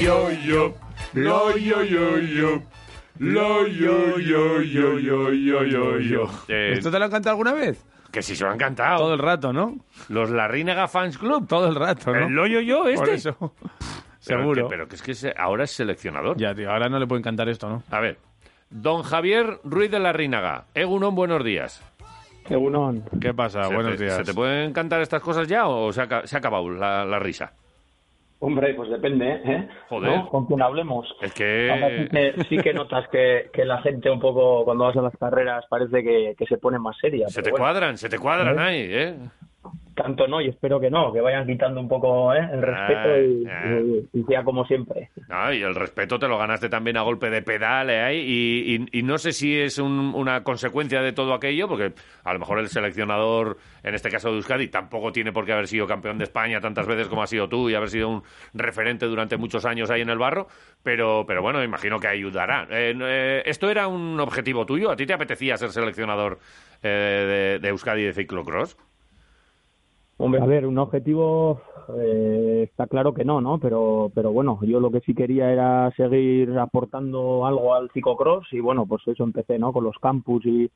yo, yo, lo, yo, yo, yo. Lo, yo, yo, yo, yo, yo, yo, yo. Eh, ¿Esto te lo han cantado alguna vez? que si se lo han cantado. Todo el rato, ¿no? Los Larrínega Fans Club. Todo el rato, ¿no? El lo, yo, yo, Por este. eso. Pero Seguro. que- Pero que es que se- ahora es seleccionador. Ya, tío, ahora no le pueden cantar esto, ¿no? A ver. Don Javier Ruiz de Larrínaga. Egunon, buenos días. Egunon. ¿Qué pasa? ¿Se Buenos te, días. ¿Se te pueden cantar estas cosas ya o se ha, ca- se ha acabado la, la risa? Hombre, pues depende, ¿eh? Joder. ¿No? Con quien hablemos. Es Ahora sí que... sí que notas que, que la gente un poco, cuando vas a las carreras, parece que, que se pone más seria. Se te bueno, cuadran, se te cuadran ahí, ¿eh? Tanto no, y espero que no, que vayan quitando un poco ¿eh? el respeto y, Ah, y- y sea como siempre. No, y el respeto te lo ganaste también a golpe de pedal ¿eh? y, y- y no sé si es un- una consecuencia de todo aquello, porque a lo mejor el seleccionador, en este caso de Euskadi, tampoco tiene por qué haber sido campeón de España tantas veces como has sido tú y haber sido un referente durante muchos años ahí en el barro, pero, pero bueno, imagino que ayudará. Eh, ¿Esto era un objetivo tuyo? ¿A ti te apetecía ser seleccionador de, de Euskadi de ciclocross? Hombre, a ver, un objetivo eh, está claro que no, ¿no? Pero, pero bueno, yo lo que sí quería era seguir aportando algo al ciclocross y bueno, pues eso empecé, ¿no? Con los campus y,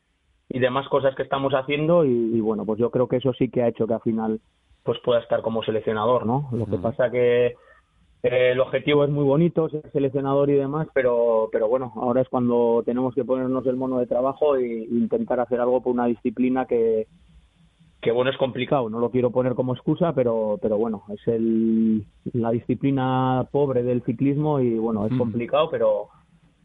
y demás cosas que estamos haciendo y, y bueno, pues yo creo que eso sí que ha hecho que al final pues pueda estar como seleccionador, ¿no? Lo que pasa que eh, el objetivo es muy bonito, ser seleccionador y demás, pero, pero bueno, ahora es cuando tenemos que ponernos el mono de trabajo e intentar hacer algo por una disciplina que, que bueno, es complicado, no lo quiero poner como excusa, pero, pero bueno, es el, la disciplina pobre del ciclismo y bueno, es complicado, pero,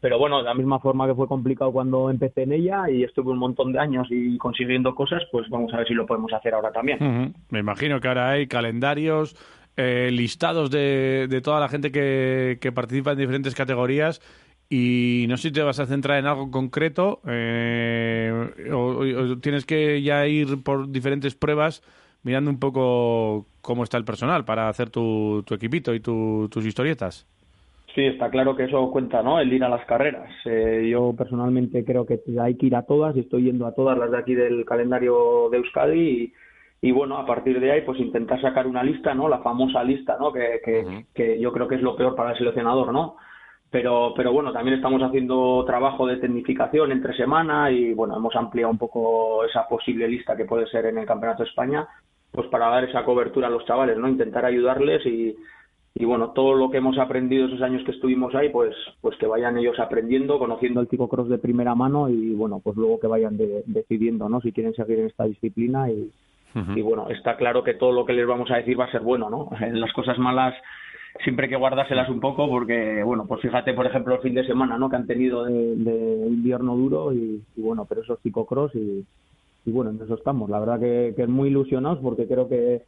pero bueno, de la misma forma que fue complicado cuando empecé en ella y estuve un montón de años y consiguiendo cosas, pues vamos a ver si lo podemos hacer ahora también. Me imagino que ahora hay calendarios, eh, listados de, de toda la gente que, que participa en diferentes categorías y no sé si te vas a centrar en algo concreto eh, o, o tienes que ya ir por diferentes pruebas mirando un poco cómo está el personal para hacer tu, tu equipito y tu- tus historietas. Sí, está claro que eso cuenta, ¿no? El ir a las carreras. Eh, yo personalmente creo que hay que ir a todas y estoy yendo a todas las de aquí del calendario de Euskadi y, y bueno, a partir de ahí pues intentar sacar una lista, ¿no? La famosa lista, ¿no? Que, que, que yo creo que es lo peor para el seleccionador, ¿no? Pero, pero bueno, también estamos haciendo trabajo de tecnificación entre semana y bueno, hemos ampliado un poco esa posible lista que puede ser en el Campeonato de España, pues para dar esa cobertura a los chavales, ¿no? Intentar ayudarles y, y bueno, todo lo que hemos aprendido esos años que estuvimos ahí, pues, pues que vayan ellos aprendiendo, conociendo el ciclocross de primera mano y bueno, pues luego que vayan de- decidiendo, ¿no? Si quieren seguir en esta disciplina y, y bueno, está claro que todo lo que les vamos a decir va a ser bueno, ¿no? Las cosas malas siempre hay que guardárselas un poco porque, bueno, pues fíjate, por ejemplo, el fin de semana, ¿no? Que han tenido de, invierno duro y, bueno, pero eso es ciclocross y, bueno, en eso estamos. La verdad que, que muy ilusionados porque creo que,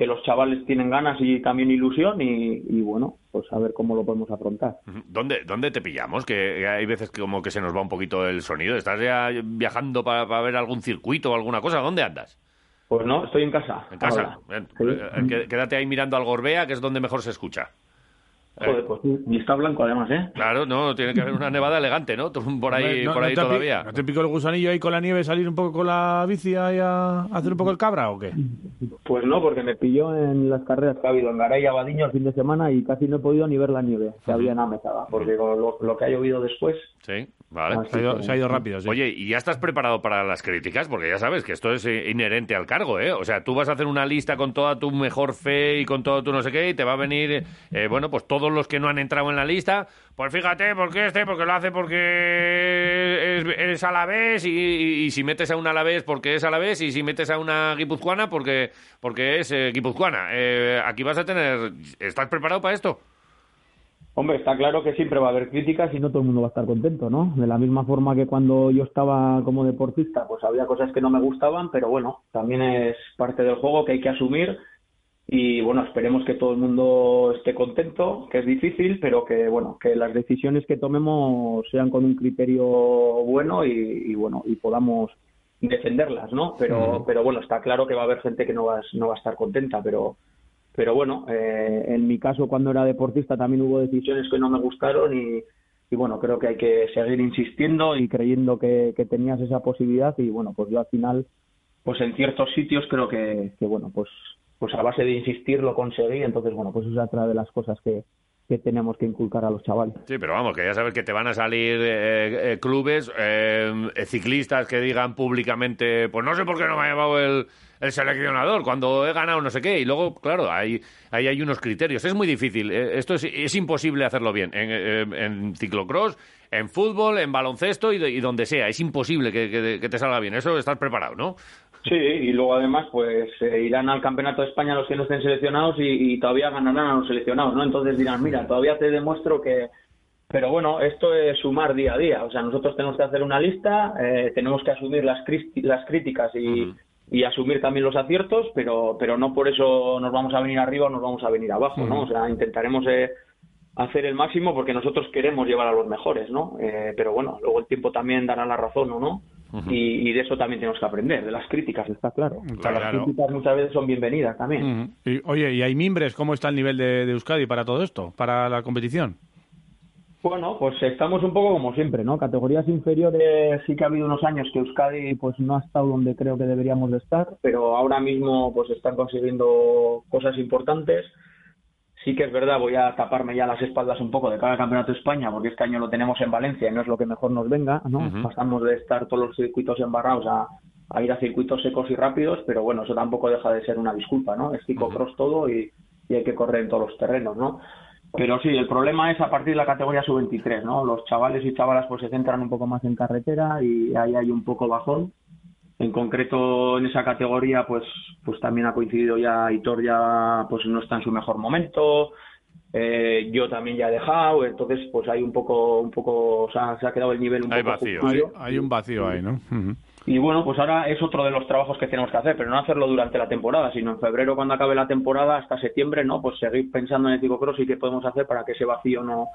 que los chavales tienen ganas y también ilusión y, bueno, pues a ver cómo lo podemos afrontar. ¿Dónde, ¿Dónde te pillamos? Que hay veces que como que se nos va un poquito el sonido. ¿Estás ya viajando para ver algún circuito o alguna cosa? ¿Dónde andas? Pues no, estoy en casa. En casa. ahora. Bien, Sí. eh, qué- Quédate ahí mirando al Gorbea, que es donde mejor se escucha. Joder, pues y está blanco además, ¿eh? Claro, no, tiene que haber una nevada elegante, ¿no? Por ahí, Hombre, ¿no- por no ahí todavía. ¿No te picó el gusanillo ahí con la nieve salir un poco con la bici ahí a hacer un poco el cabra o qué? Pues no, porque me pilló en las carreras que ha habido en Garay y Abadiño el fin de semana y casi no he podido ni ver la nieve que había en Amézaga, porque con lo, lo que ha llovido después, Sí, vale. Se ha ido, se ha ido rápido, sí. Oye, ¿y ya estás preparado para las críticas? Porque ya sabes que esto es eh, inherente al cargo, ¿eh? O sea, tú vas a hacer una lista con toda tu mejor fe y con todo tu no sé qué y te va a venir, eh, bueno, pues todos los que no han entrado en la lista, pues fíjate, porque este, porque lo hace porque es, es alavés y, y- y si metes a un alavés porque es alavés y si metes a una guipuzcoana porque, porque es eh, guipuzcoana. Eh, aquí vas a tener... ¿Estás preparado para esto? hombre, está claro que siempre va a haber críticas y no todo el mundo va a estar contento, ¿no? De la misma forma que cuando yo estaba como deportista, pues había cosas que no me gustaban, pero bueno, también es parte del juego que hay que asumir y bueno, esperemos que todo el mundo esté contento, que es difícil, pero que bueno, que las decisiones que tomemos sean con un criterio bueno y, y, bueno, y podamos defenderlas, ¿no? Pero, pero bueno, está claro que va a haber gente que no va, no va a estar contenta, pero, pero bueno, eh, en mi caso cuando era deportista también hubo decisiones que no me gustaron y, y bueno, creo que hay que seguir insistiendo y creyendo que, que tenías esa posibilidad y bueno, pues yo al final, pues en ciertos sitios creo que, que bueno, pues pues a base de insistir lo conseguí, entonces bueno, pues es otra de las cosas que, que tenemos que inculcar a los chavales. Sí, pero vamos, que ya sabes que te van a salir eh, eh, clubes, eh, ciclistas que digan públicamente, pues no sé por qué no me ha llevado el, el seleccionador cuando he ganado no sé qué. Y luego, claro, ahí, ahí hay unos criterios. Es muy difícil. Esto es, es imposible hacerlo bien. En, en, ciclocross, en fútbol, en baloncesto y, y, donde sea. Es imposible que, que, te salga bien. Eso estás preparado, ¿no? Sí, y luego además pues eh, irán al Campeonato de España los que no estén seleccionados y, y, todavía ganarán a los seleccionados, ¿no? Entonces dirán, mira, todavía te demuestro que... Pero bueno, esto es sumar día a día, o sea, nosotros tenemos que hacer una lista, eh, tenemos que asumir las, las críticas y, uh -huh. y, asumir también los aciertos, pero, pero no por eso nos vamos a venir arriba o nos vamos a venir abajo, ¿no? Uh -huh. O sea, intentaremos... Eh, hacer el máximo porque nosotros queremos llevar a los mejores, ¿no? Eh, pero bueno, luego el tiempo también dará la razón o no. Uh -huh. y, y, de eso también tenemos que aprender, de las críticas, está claro. claro las críticas muchas veces son bienvenidas también. Uh -huh. y, oye, ¿y hay mimbres? ¿Cómo está el nivel de, de, Euskadi para todo esto, para la competición? Bueno, pues estamos un poco como siempre, ¿no? Categorías inferiores sí que ha habido unos años que Euskadi pues no ha estado donde creo que deberíamos de estar, pero ahora mismo pues están consiguiendo cosas importantes sí que es verdad, voy a taparme ya las espaldas un poco de cada campeonato de España, porque este año lo tenemos en Valencia y no es lo que mejor nos venga, ¿no? Uh -huh. Pasamos de estar todos los circuitos embarrados a, a, ir a circuitos secos y rápidos, pero bueno, eso tampoco deja de ser una disculpa, ¿no? Es ciclocross uh -huh. todo y, y, hay que correr en todos los terrenos, ¿no? Pero sí, el problema es a partir de la categoría sub-23, ¿no? Los chavales y chavalas pues se centran un poco más en carretera y ahí hay un poco bajón en concreto en esa categoría pues pues también ha coincidido ya Hitor ya pues no está en su mejor momento eh, yo también ya he dejado entonces pues hay un poco un poco o sea, se ha quedado el nivel un hay poco vacío hay, hay, un vacío ahí no uh -huh. y bueno pues ahora es otro de los trabajos que tenemos que hacer pero no hacerlo durante la temporada sino en febrero cuando acabe la temporada hasta septiembre no pues seguir pensando en el ciclocross y qué podemos hacer para que ese vacío no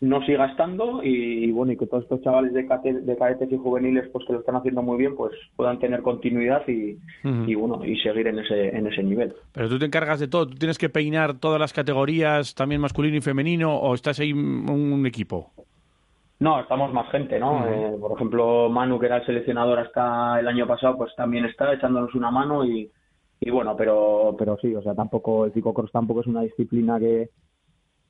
no siga estando y, bueno y que todos estos chavales de, de cadetes y juveniles pues que lo están haciendo muy bien pues puedan tener continuidad y, uh -huh. y bueno y seguir en ese en ese nivel pero tú te encargas de todo tú tienes que peinar todas las categorías también masculino y femenino o estás ahí un equipo no estamos más gente no uh -huh. eh, por ejemplo Manu que era el seleccionador hasta el año pasado pues también está echándonos una mano y y bueno pero pero sí o sea tampoco el ciclocross tampoco es una disciplina que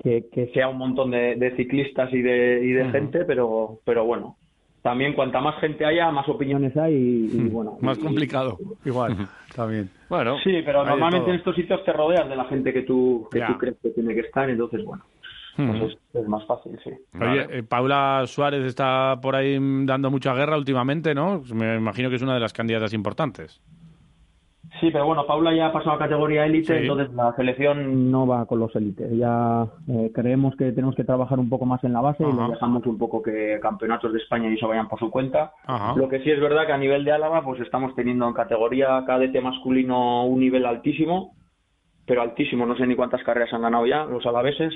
que, que, sea un montón de, de ciclistas y de, y de uh -huh. gente, pero, pero bueno, también cuanta más gente haya, más opiniones hay y, y bueno. Más y, complicado, y, igual, también. Bueno, sí, pero normalmente en estos sitios te rodeas de la gente que tú, que tú crees que tiene que estar, entonces bueno. Pues es, es, más fácil, sí. Oye, eh, Paula Suárez está por ahí dando mucha guerra últimamente, ¿no? Me imagino que es una de las candidatas importantes. Sí, pero bueno, Paula ya ha pasado a categoría élite, sí. entonces la selección no va con los élites. Ya eh, creemos que tenemos que trabajar un poco más en la base Ajá. y le dejamos un poco que campeonatos de España y eso vayan por su cuenta. Ajá. Lo que sí es verdad que a nivel de Álava, pues estamos teniendo en categoría cadete masculino un nivel altísimo, pero altísimo, no sé ni cuántas carreras han ganado ya los alaveses.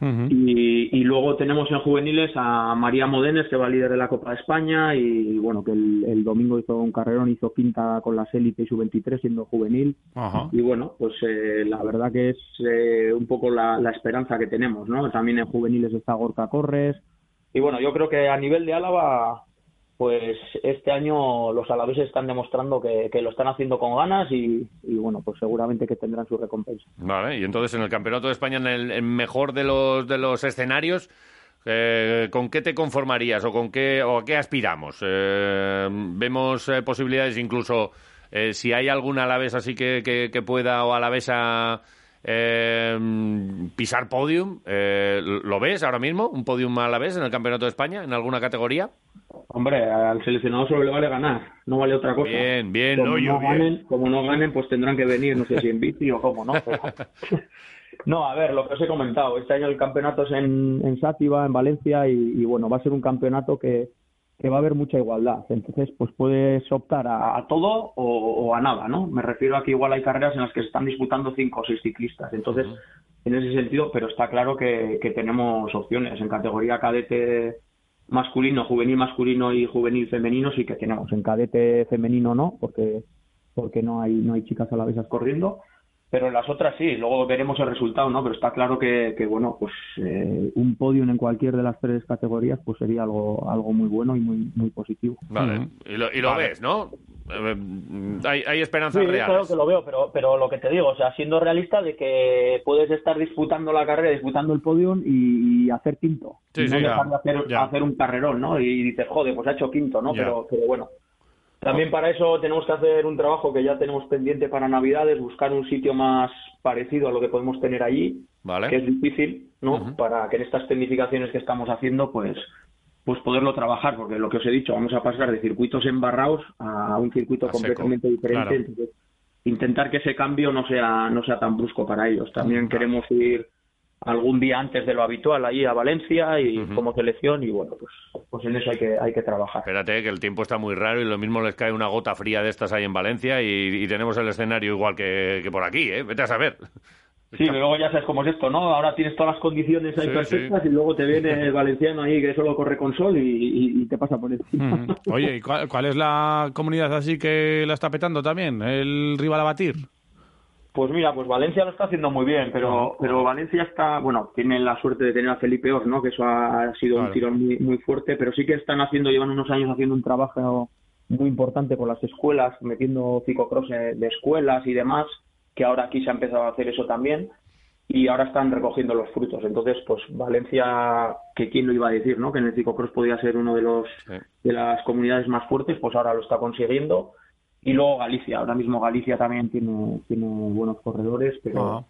Uh -huh. y, y, luego tenemos en juveniles a María Modenes, que va líder de la Copa de España, y bueno, que el, el domingo hizo un carrerón, hizo quinta con las élites y su 23 siendo juvenil. Uh -huh. Y bueno, pues eh, la verdad que es eh, un poco la, la, esperanza que tenemos, ¿no? También en juveniles está Gorka Corres. Y bueno, yo creo que a nivel de Álava pues este año los alaveses están demostrando que, lo están haciendo con ganas y, bueno, pues seguramente que tendrán su recompensa. Vale, y entonces en el Campeonato de España, en el, mejor de los, de los escenarios, eh, ¿con qué te conformarías o con qué, o a qué aspiramos? Eh, ¿Vemos eh, posibilidades incluso, eh, si hay algún alavés así que, que, pueda o alavesa eh, pisar podium. Eh, ¿Lo ves ahora mismo? ¿Un podium a la vez en el Campeonato de España? ¿En alguna categoría? Hombre, al seleccionado solo le vale ganar, no vale otra cosa. Bien, bien, como no, bien. ganen, Como no ganen, pues tendrán que venir, no sé si en bici o cómo, ¿no? Pero... No, a ver, lo que os he comentado, este año el campeonato es en, en Sátiva, en Valencia, y, y, bueno, va a ser un campeonato que, que va a haber mucha igualdad. Entonces, pues puedes optar a, a todo o, o, a nada, ¿no? Me refiero a que igual hay carreras en las que se están disputando cinco o seis ciclistas. Entonces, uh -huh. en ese sentido, pero está claro que, que tenemos opciones. En categoría cadete masculino, juvenil masculino y juvenil femenino sí que tenemos. En cadete femenino no, porque porque no hay no hay chicas a la vez corriendo pero en las otras sí, luego veremos el resultado, ¿no? Pero está claro que, que bueno, pues eh, un podium en cualquier de las tres categorías pues sería algo algo muy bueno y muy muy positivo. Vale, y lo, y lo ves, ¿no? Hay, hay esperanzas Sí, reales. claro que lo veo, pero, pero lo que te digo, o sea, siendo realista de que puedes estar disputando la carrera, disputando el podium y, y hacer quinto. Sí, y no sí, dejar ya, de hacer, hacer un carrerón, ¿no? Y dices, joder, pues ha hecho quinto, ¿no? Ya. Pero, pero bueno. También para eso tenemos que hacer un trabajo que ya tenemos pendiente para Navidades, buscar un sitio más parecido a lo que podemos tener allí, Vale. que es difícil, ¿no? Para que en estas tecnificaciones que estamos haciendo, pues pues poderlo trabajar, porque lo que os he dicho, vamos a pasar de circuitos embarrados a un circuito A seco, completamente diferente. claro. Entonces, intentar que ese cambio no sea no sea tan brusco para ellos. También queremos ir algún día antes de lo habitual allí a Valencia y como selección y bueno, pues pues en eso hay que hay que trabajar. Espérate, que el tiempo está muy raro y lo mismo les cae una gota fría de estas ahí en Valencia y, y tenemos el escenario igual que, que por aquí, ¿eh? Vete a saber. Sí, pero luego ya sabes cómo es esto, ¿no? Ahora tienes todas las condiciones ahí Sí, perfectas y luego te viene el valenciano ahí que solo corre con sol y, y- y te pasa por encima. Mm. Oye, ¿y cuál, cuál es la comunidad así que la está petando también? ¿El rival a batir? Pues mira, pues Valencia lo está haciendo muy bien, pero, pero Valencia está, bueno, tienen la suerte de tener a Felipe Os, ¿no? Que eso ha sido Claro. un tirón muy, muy fuerte, pero sí que están haciendo, llevan unos años haciendo un trabajo muy importante con las escuelas, metiendo ciclocross de de escuelas y demás, que ahora aquí se ha empezado a hacer eso también, y ahora están recogiendo los frutos. Entonces, pues Valencia, que quién lo iba a decir, ¿no? Que en el ciclocross podía ser uno de los Sí. de las comunidades más fuertes, pues ahora lo está consiguiendo. Y luego Galicia, ahora mismo Galicia también tiene, tiene buenos corredores, pero, Ah.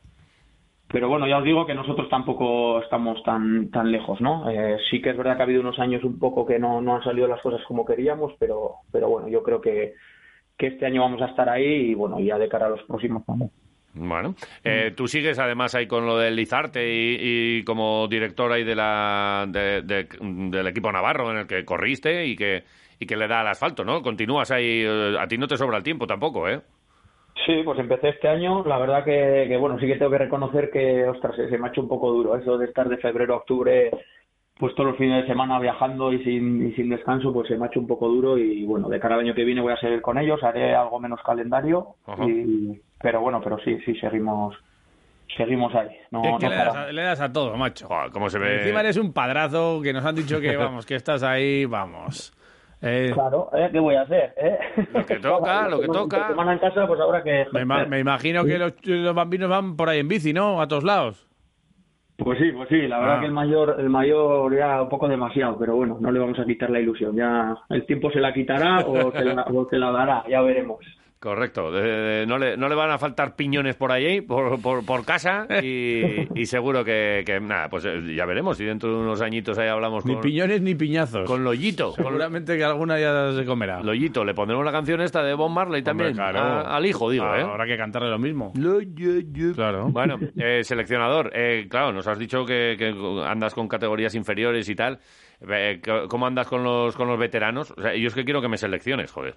pero bueno, ya os digo que nosotros tampoco estamos tan, tan lejos, ¿no? Eh, sí que es verdad que ha habido unos años un poco que no, no han salido las cosas como queríamos, pero, pero bueno, yo creo que, que este año vamos a estar ahí y bueno, ya de cara a los próximos también. Bueno, eh, tú sigues además ahí con lo del Lizarte y, y como director ahí de la, de- de- del equipo navarro en el que corriste y que, y que le da al asfalto, ¿no? Continúas ahí, eh, a ti no te sobra el tiempo tampoco, ¿eh? Sí, pues empecé este año. La verdad que, que, bueno, sí que tengo que reconocer que, ostras, se, se me ha hecho un poco duro eso de estar de febrero a octubre, pues todos los fines de semana viajando y sin, y sin descanso, pues se me ha hecho un poco duro y bueno, de cara al año que viene voy a seguir con ellos, haré algo menos calendario, y, pero bueno, pero sí, sí, seguimos, seguimos ahí. No, ¿Qué, no le, das a, le das a todo, macho? Joder, ¿Cómo se ve? Encima eres un padrazo que nos han dicho que, vamos, que estás ahí, vamos. Eh, Claro, ¿eh? ¿qué voy a hacer? eh? Lo que toca, lo que toca. Semana en casa, pues ahora que... me, me imagino que los, los bambinos van por ahí en bici, ¿no? A todos lados. Pues sí, pues sí, la verdad Ah. que el mayor, el mayor ya un poco demasiado, pero bueno, no le vamos a quitar la ilusión. Ya el tiempo se la quitará o se la, o se la dará, ya veremos. Correcto. De- de- no, le, no le van a faltar piñones por ahí, por, por, por casa, y, y seguro que, que, nada, pues eh, ya veremos si dentro de unos añitos ahí hablamos Ni con, piñones ni piñazos. con Loyito. Con Seguramente que alguna ya se comerá. Loyito, le pondremos la canción esta de Bob Marley también. Hombre, claro. a- al hijo, digo, Ah, ¿eh? Habrá que cantarle lo mismo. Claro. Bueno, eh, seleccionador, eh, claro, nos has dicho que, que andas con categorías inferiores y tal. Eh, ¿Cómo andas con los, con los veteranos? O sea, yo es que quiero que me selecciones, joder.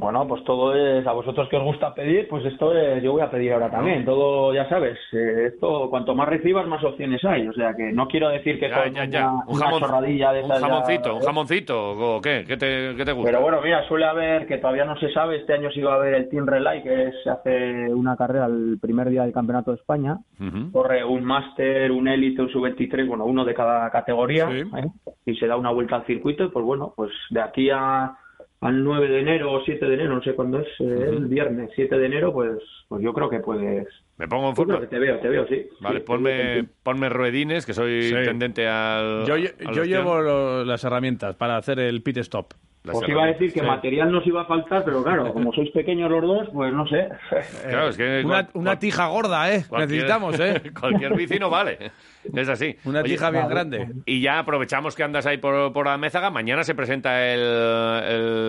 Bueno, pues todo es, a vosotros que os gusta pedir, pues esto es, yo voy a pedir ahora también. Todo, ya sabes, eh, esto, cuanto más recibas, más opciones hay. O sea que no quiero decir que Ya, ya, ya. una, Un, una jamón- chorradilla de un jamoncito, un jamoncito, ¿o qué? ¿Qué te, qué te gusta? Pero bueno, mira, suele haber, que todavía no se sabe, este año sí va a haber el Team Relay, que se hace una carrera el primer día del Campeonato de España. Corre un máster, un élite, un sub-23, bueno, uno de cada categoría, Sí. ¿eh? y se da una vuelta al circuito, y pues bueno, pues de aquí a, al 9 de enero o 7 de enero, no sé cuándo es, eh, el viernes 7 de enero, pues pues yo creo que puedes... Me pongo en Yo forma. que te veo, te veo, sí. Vale, Sí, ponme, sí. ponme ruedines, que soy Sí. tendente al. Yo, yo los llevo lo- las herramientas para hacer el pit stop. Las Os iba a decir que Sí. material nos iba a faltar, pero claro, como sois pequeños los dos, pues no sé. Claro, es que Una, cual- una cual- tija gorda, ¿eh? Necesitamos, ¿eh? cualquier bici no vale. Es así. Una Oye, tija bien grande. Y ya aprovechamos que andas ahí por, por Amézaga. Mañana se presenta el,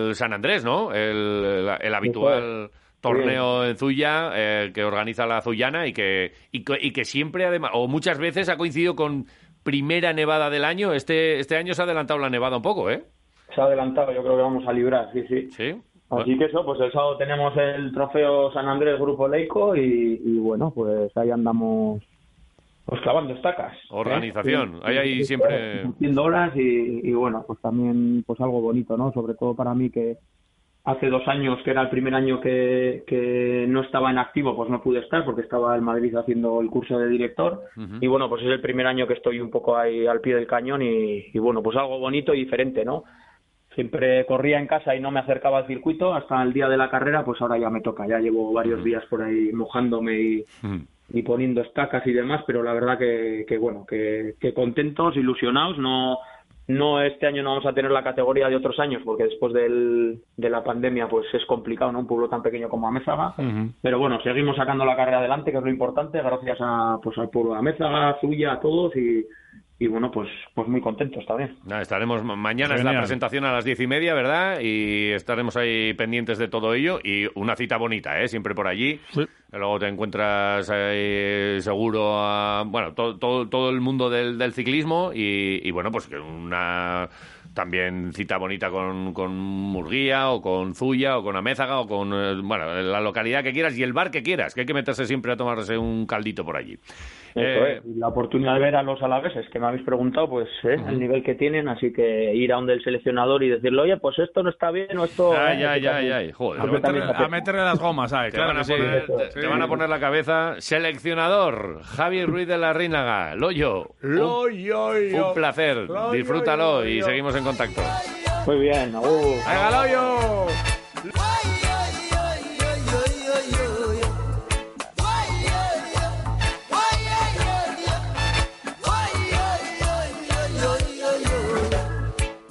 el San Andrés, ¿no? El, el- el habitual torneo en Zuya eh, que organiza la Zuyana y que, y, que- y que siempre, además, o muchas veces ha coincidido con primera nevada del año. Este, este año se ha adelantado la nevada un poco, ¿eh? Se ha adelantado, yo creo que vamos a librar, sí, sí. Sí. Así que eso, pues el sábado tenemos el trofeo San Andrés Grupo Leico y, y bueno, pues ahí andamos pues clavando estacas. ¿eh? Organización. Ahí hay siempre- Haciendo horas y, y bueno, pues también pues algo bonito, ¿no? Sobre todo para mí que, hace dos años, que era el primer año que, que, no estaba en activo, pues no pude estar porque estaba en Madrid haciendo el curso de director. Y bueno, pues es el primer año que estoy un poco ahí al pie del cañón y, y, bueno, pues algo bonito y diferente, ¿no? Siempre corría en casa y no me acercaba al circuito hasta el día de la carrera, pues ahora ya me toca. Ya llevo varios días por ahí mojándome y, y poniendo estacas y demás, pero la verdad que, que bueno, que, que contentos, ilusionados, no no, este año no vamos a tener la categoría de otros años, porque después del, de la pandemia pues es complicado, ¿no? Un pueblo tan pequeño como Amézaga. Pero bueno, seguimos sacando la carrera adelante, que es lo importante, gracias a, pues, al pueblo de Amézaga, Zuya, a todos y, y bueno, pues, pues muy contentos también. estaremos mañana es la presentación a las diez y media, ¿verdad? Y estaremos ahí pendientes de todo ello y una cita bonita, ¿eh? Siempre por allí. Luego te encuentras seguro a, bueno, todo, todo, todo el mundo del, del ciclismo y, y bueno, pues que una también cita bonita con, con Murguía o con Zuya o con Amézaga o con, eh, bueno, la localidad que quieras y el bar que quieras, que hay que meterse siempre a tomarse un caldito por allí. Eh, la oportunidad de ver a los alaveses que me habéis preguntado, pues eh, el nivel que tienen, así que ir a donde el seleccionador y decirle, oye, pues esto no está bien o esto. Ay, ay, ay, ay, joder. A, meterle, las gomas, ¿sabes? Te, van a poner, te, van a poner la cabeza. Seleccionador, Javi Ruiz de la Rínaga, Loyo. Loyo, Un placer, disfrútalo y seguimos en contacto. Muy bien, uh. ¡Venga, Loyo!